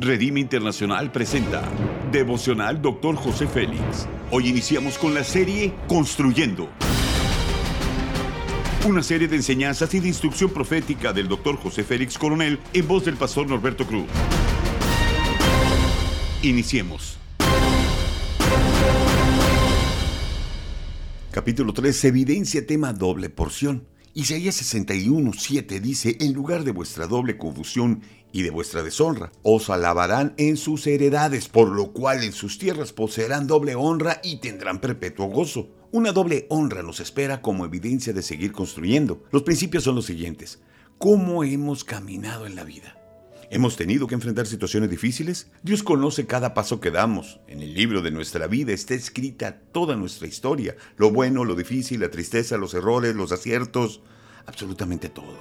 Redime Internacional presenta Devocional Dr. José Félix. Hoy iniciamos con la serie Construyendo. Una serie de enseñanzas y de instrucción profética del Dr. José Félix Coronel en voz del pastor Norberto Cruz. Iniciemos. Capítulo 3. Evidencia tema doble porción. Isaías 61, 7 dice, en lugar de vuestra doble confusión y de vuestra deshonra, os alabarán en sus heredades, por lo cual en sus tierras poseerán doble honra y tendrán perpetuo gozo. Una doble honra nos espera como evidencia de seguir construyendo. Los principios son los siguientes. ¿Cómo hemos caminado en la vida? ¿Hemos tenido que enfrentar situaciones difíciles? Dios conoce cada paso que damos. En el libro de nuestra vida está escrita toda nuestra historia. Lo bueno, lo difícil, la tristeza, los errores, los aciertos, absolutamente todo.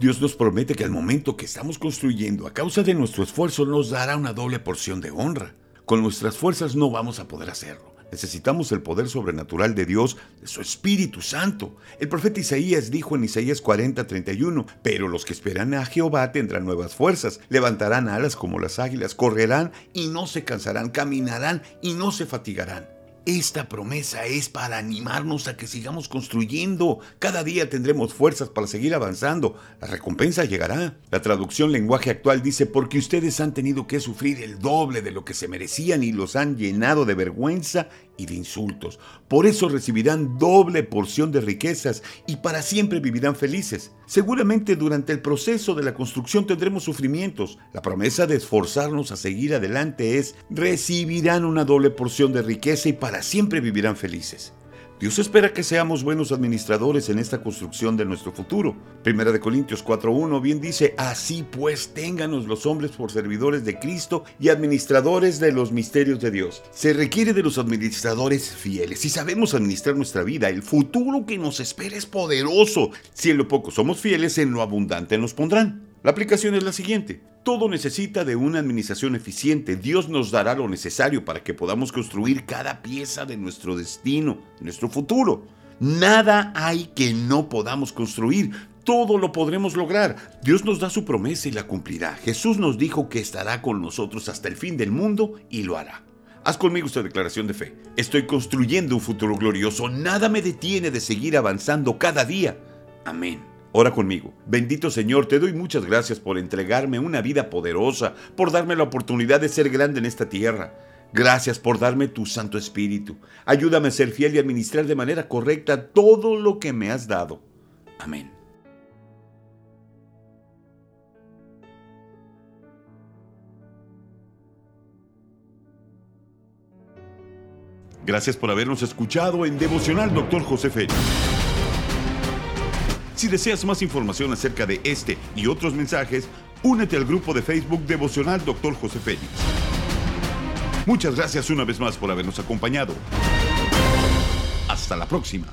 Dios nos promete que al momento que estamos construyendo, a causa de nuestro esfuerzo, nos dará una doble porción de honra. Con nuestras fuerzas no vamos a poder hacerlo. Necesitamos el poder sobrenatural de Dios, de su Espíritu Santo. El profeta Isaías dijo en Isaías 40, 31, pero los que esperan a Jehová tendrán nuevas fuerzas, levantarán alas como las águilas, correrán y no se cansarán, caminarán y no se fatigarán. Esta promesa es para animarnos a que sigamos construyendo. Cada día tendremos fuerzas para seguir avanzando. La recompensa llegará. La traducción lenguaje actual dice, porque ustedes han tenido que sufrir el doble de lo que se merecían y los han llenado de vergüenza y de insultos. Por eso recibirán doble porción de riquezas y para siempre vivirán felices. Seguramente durante el proceso de la construcción tendremos sufrimientos. La promesa de esforzarnos a seguir adelante es recibirán una doble porción de riqueza y para siempre vivirán felices. Dios espera que seamos buenos administradores en esta construcción de nuestro futuro. Primera de Corintios 4.1 bien dice, así pues ténganos los hombres por servidores de Cristo y administradores de los misterios de Dios. Se requiere de los administradores fieles. Si sabemos administrar nuestra vida, el futuro que nos espera es poderoso. Si en lo poco somos fieles, en lo abundante nos pondrán. La aplicación es la siguiente. Todo necesita de una administración eficiente. Dios nos dará lo necesario para que podamos construir cada pieza de nuestro destino, nuestro futuro. Nada hay que no podamos construir. Todo lo podremos lograr. Dios nos da su promesa y la cumplirá. Jesús nos dijo que estará con nosotros hasta el fin del mundo y lo hará. Haz conmigo esta declaración de fe. Estoy construyendo un futuro glorioso. Nada me detiene de seguir avanzando cada día. Amén. Ora conmigo. Bendito Señor, te doy muchas gracias por entregarme una vida poderosa, por darme la oportunidad de ser grande en esta tierra. Gracias por darme tu Santo Espíritu. Ayúdame a ser fiel y administrar de manera correcta todo lo que me has dado. Amén. Gracias por habernos escuchado en Devocional Dr. José Félix. Si deseas más información acerca de este y otros mensajes, únete al grupo de Facebook Devocional Dr. José Félix. Muchas gracias una vez más por habernos acompañado. Hasta la próxima.